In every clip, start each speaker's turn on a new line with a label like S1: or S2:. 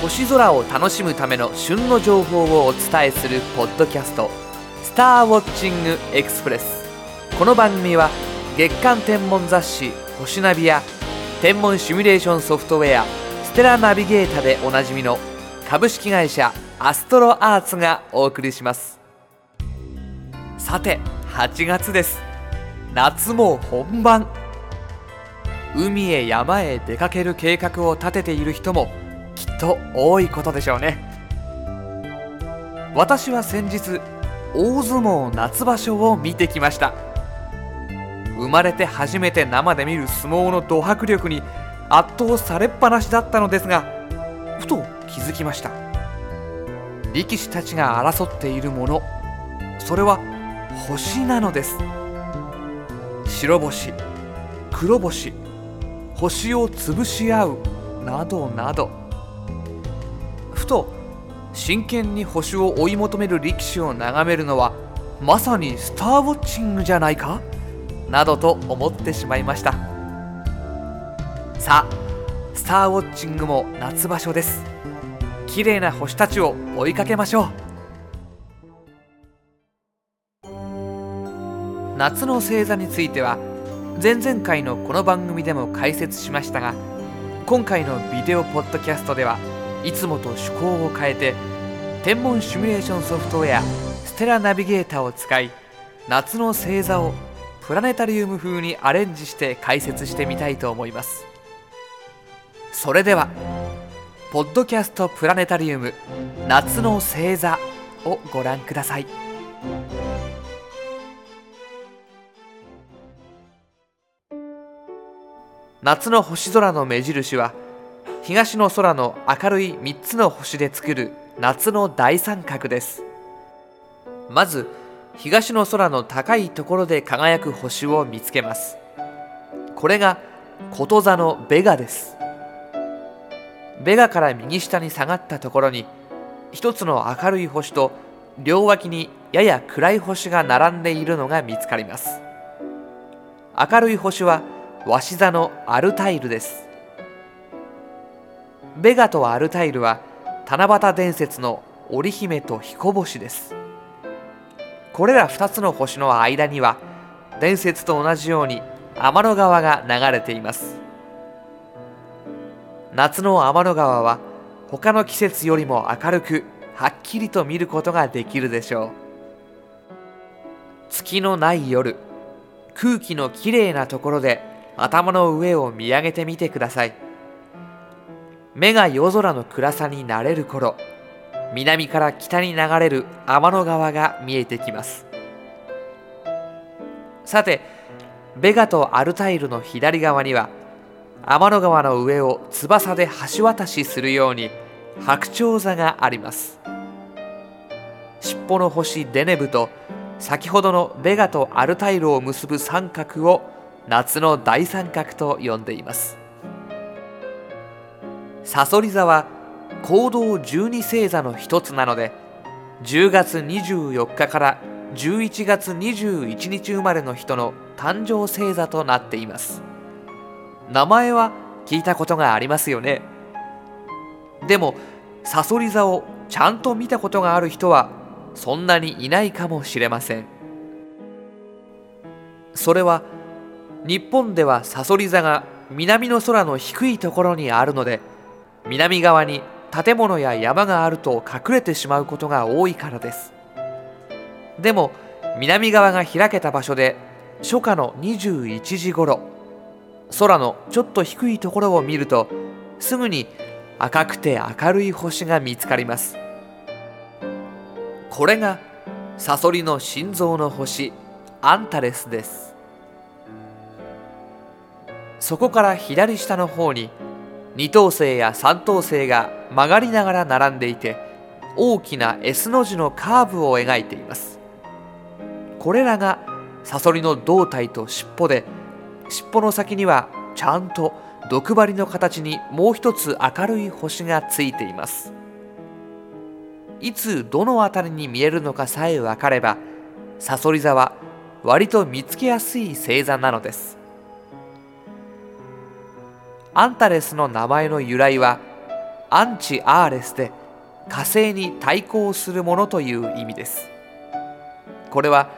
S1: 星空を楽しむための旬の情報をお伝えするポッドキャスト「スターウォッチングエクスプレス」この番組は月間天文雑誌「星ナビ」や天文シミュレーションソフトウェア「ステラナビゲータ」でおなじみの株式会社アストロアーツがお送りします。さて8月です。夏も本番。海へ山へ出かける計画を立てている人もと多いことでしょうね。私は先日大相撲夏場所を見てきました。生まれて初めて生で見る相撲のド迫力に圧倒されっぱなしだったのですがふと気づきました。力士たちが争っているものそれは星なのです。白星黒星星を潰し合うなどなど。真剣に星を追い求める力士を眺めるのはまさにスターウォッチングじゃないか？などと思ってしまいました。さあスターウォッチングも夏場所です。綺麗な星たちを追いかけましょう。夏の星座については前々回のこの番組でも解説しましたが今回のビデオポッドキャストではいつもと趣向を変えて天文シミュレーションソフトウェアステラナビゲーターを使い夏の星座をプラネタリウム風にアレンジして解説してみたいと思います。それではポッドキャストプラネタリウム夏の星座をご覧ください。夏の星空の目印は東の空の明るい3つの星で作る夏の大三角です。まず東の空の高いところで輝く星を見つけます。これがこと座のベガです。ベガから右下に下がったところに一つの明るい星と両脇にやや暗い星が並んでいるのが見つかります。明るい星は鷲座のアルタイルです。ベガとアルタイルは七夕伝説の織姫と彦星です。これら2つの星の間には伝説と同じように天の川が流れています。夏の天の川は他の季節よりも明るくはっきりと見ることができるでしょう。月のない夜空気のきれいなところで頭の上を見上げてみてください。目が夜空の暗さになれる頃南から北に流れる天の川が見えてきます。さてベガとアルタイルの左側には天の川の上を翼で橋渡しするように白鳥座があります。尻尾の星デネブと先ほどのベガとアルタイルを結ぶ三角を夏の大三角と呼んでいます。さそり座は行動十二星座の一つなので10月24日から11月21日生まれの人の誕生星座となっています。名前は聞いたことがありますよね。でもさそり座をちゃんと見たことがある人はそんなにいないかもしれません。それは日本ではさそり座が南の空の低いところにあるので南側に建物や山があると隠れてしまうことが多いからです。でも南側が開けた場所で初夏の21時ごろ空のちょっと低いところを見るとすぐに赤くて明るい星が見つかります。これがサソリの心臓の星アンタレスです。そこから左下の方に二等星や三等星が曲がりながら並んでいて大きな S の字のカーブを描いています。これらがサソリの胴体と尻尾で尻尾の先にはちゃんと毒針の形にもう一つ明るい星がついています。いつどの辺りに見えるのかさえ分かればサソリ座は割と見つけやすい星座なのです。アンタレスの名前の由来はアンチ・アーレスで火星に対抗するものという意味です。これは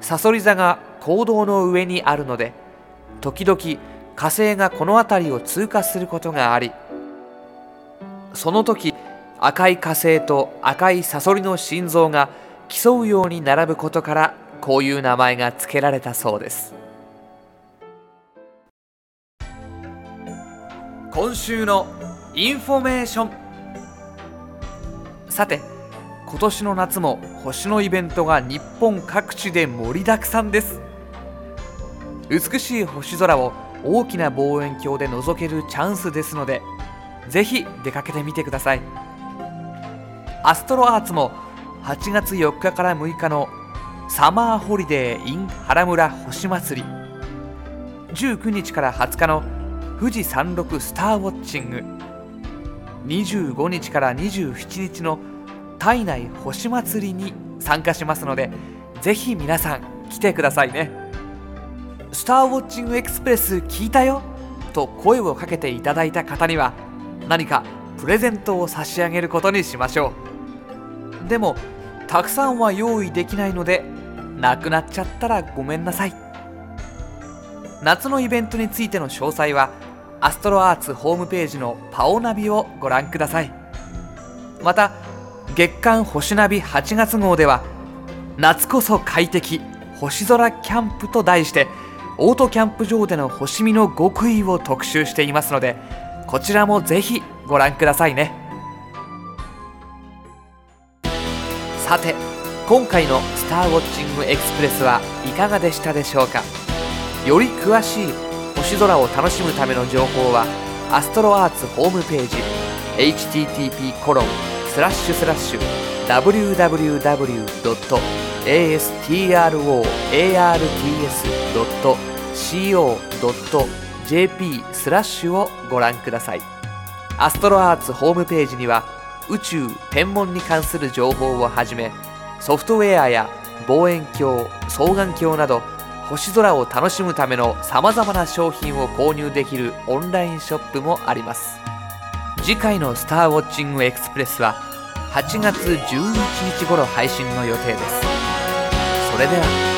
S1: さそり座が行動の上にあるので時々火星がこの辺りを通過することがありその時赤い火星と赤いサソリの心臓が競うように並ぶことからこういう名前が付けられたそうです。今週のインフォメーション。さて今年の夏も星のイベントが日本各地で盛りだくさんです。美しい星空を大きな望遠鏡で覗けるチャンスですのでぜひ出かけてみてください。アストロアーツも8月4日から6日のサマーホリデー in 原村星祭り。19日から20日の富士山麓スターウォッチング。25日から27日の体内星祭りに参加しますのでぜひ皆さん来てくださいね。スターウォッチングエクスプレス聞いたよ？と声をかけていただいた方には何かプレゼントを差し上げることにしましょう。でもたくさんは用意できないのでなくなっちゃったらごめんなさい。夏のイベントについての詳細はアストロアーツホームページのパオナビをご覧ください。また月刊星ナビ8月号では夏こそ快適星空キャンプと題してオートキャンプ場での星見の極意を特集していますのでこちらもぜひご覧くださいね。さて今回の「スターウォッチングエクスプレス」はいかがでしたでしょうか？より詳しい星空を楽しむための情報はアストロアーツホームページ http コロンスラッシュスラッシュ www.astroarts.co.jp スラッシュをご覧くださいアストロアーツホームページには宇宙天文に関する情報をはじめソフトウェアや望遠鏡双眼鏡など星空を楽しむためのさまざまな商品を購入できるオンラインショップもあります。次回の「スターウォッチングエクスプレス」は8月11日頃配信の予定です。それでは